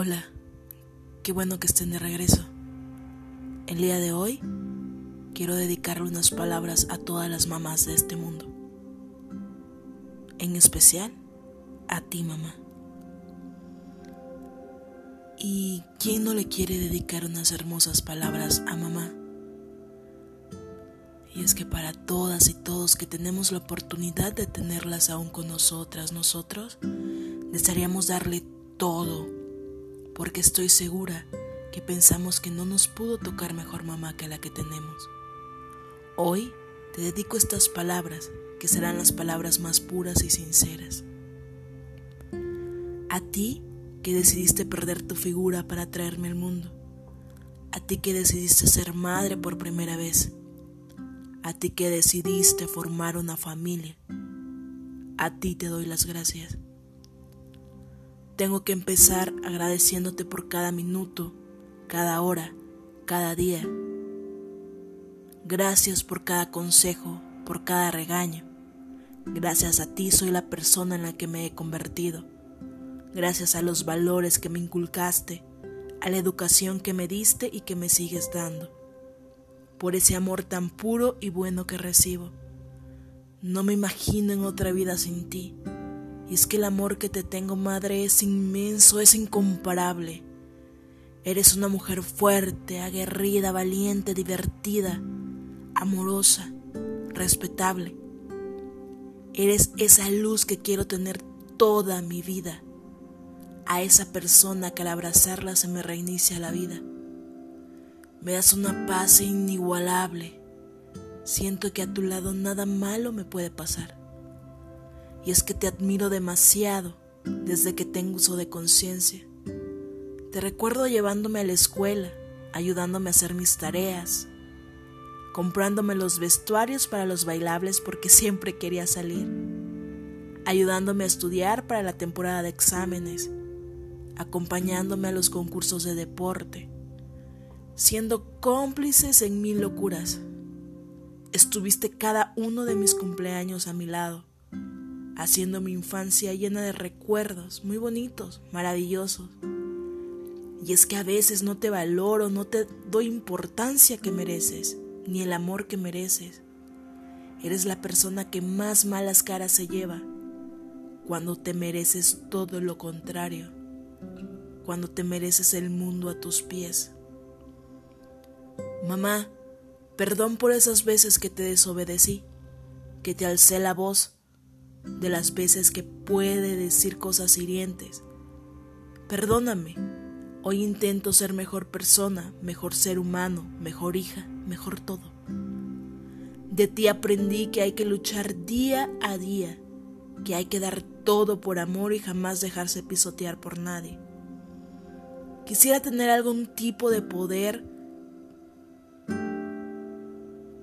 Hola, qué bueno que estén de regreso. El día de hoy quiero dedicarle unas palabras a todas las mamás de este mundo. En especial a ti, mamá. ¿Y quién no le quiere dedicar unas hermosas palabras a mamá? Y es que para todas y todos que tenemos la oportunidad de tenerlas aún con nosotras, nosotros, desearíamos darle todo, porque estoy segura que pensamos que no nos pudo tocar mejor mamá que la que tenemos. Hoy te dedico estas palabras, que serán las palabras más puras y sinceras. A ti que decidiste perder tu figura para traerme al mundo. A ti que decidiste ser madre por primera vez a ti que decidiste formar una familia. A ti te doy las gracias. Tengo que empezar agradeciéndote por cada minuto, cada hora, cada día. Gracias por cada consejo, por cada regaño. Gracias a ti soy la persona en la que me he convertido. Gracias a los valores que me inculcaste, a la educación que me diste y que me sigues dando por ese amor tan puro y bueno que recibo. No me imagino en otra vida sin ti. Y es que el amor que te tengo, madre, es inmenso, es incomparable. Eres una mujer fuerte, aguerrida, valiente, divertida, amorosa, respetable. Eres esa luz que quiero tener toda mi vida. A esa persona que al abrazarla se me reinicia la vida. Me das una paz inigualable. Siento que a tu lado nada malo me puede pasar. Y es que te admiro demasiado desde que tengo uso de conciencia. Te recuerdo llevándome a la escuela, ayudándome a hacer mis tareas, comprándome los vestuarios para los bailables porque siempre quería salir, ayudándome a estudiar para la temporada de exámenes, acompañándome a los concursos de deporte siendo cómplices en mil locuras. Estuviste cada uno de mis cumpleaños a mi lado, haciendo mi infancia llena de recuerdos muy bonitos, maravillosos. Y es que a veces no te valoro, no te doy importancia que mereces, ni el amor que mereces. Eres la persona que más malas caras se lleva cuando te mereces todo lo contrario, cuando te mereces el mundo a tus pies. Mamá, perdón por esas veces que te desobedecí, que te alcé la voz, de las veces que puede decir cosas hirientes. Perdóname, hoy intento ser mejor persona, mejor ser humano, mejor hija, mejor todo. De ti aprendí que hay que luchar día a día, que hay que dar todo por amor y jamás dejarse pisotear por nadie. Quisiera tener algún tipo de poder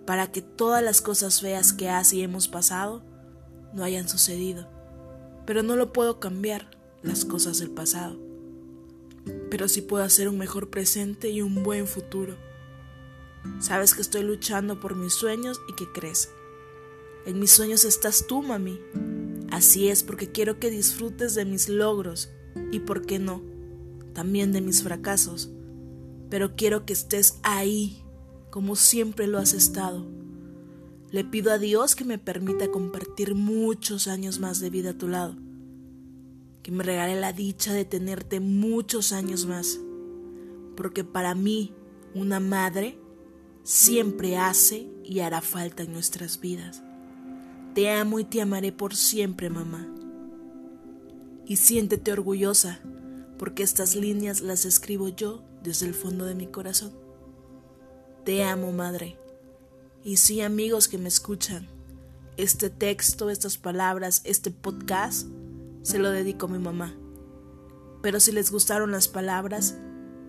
para que todas las cosas feas que has y hemos pasado no hayan sucedido. Pero no lo puedo cambiar, las cosas del pasado. Pero sí puedo hacer un mejor presente y un buen futuro. Sabes que estoy luchando por mis sueños y que crees. En mis sueños estás tú, mami. Así es porque quiero que disfrutes de mis logros y, ¿por qué no? También de mis fracasos. Pero quiero que estés ahí como siempre lo has estado. Le pido a Dios que me permita compartir muchos años más de vida a tu lado, que me regale la dicha de tenerte muchos años más, porque para mí una madre siempre hace y hará falta en nuestras vidas. Te amo y te amaré por siempre, mamá. Y siéntete orgullosa, porque estas líneas las escribo yo desde el fondo de mi corazón. Te amo, madre. Y sí, amigos que me escuchan, este texto, estas palabras, este podcast, se lo dedico a mi mamá. Pero si les gustaron las palabras,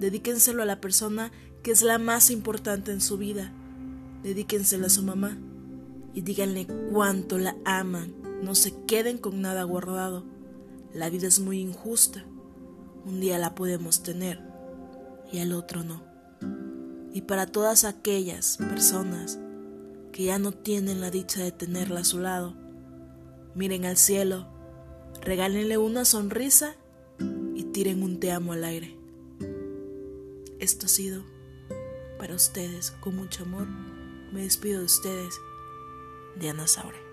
dedíquenselo a la persona que es la más importante en su vida. Dedíquenselo a su mamá y díganle cuánto la aman. No se queden con nada guardado. La vida es muy injusta. Un día la podemos tener y al otro no y para todas aquellas personas que ya no tienen la dicha de tenerla a su lado. Miren al cielo, regálenle una sonrisa y tiren un te amo al aire. Esto ha sido para ustedes con mucho amor. Me despido de ustedes, Diana Saure.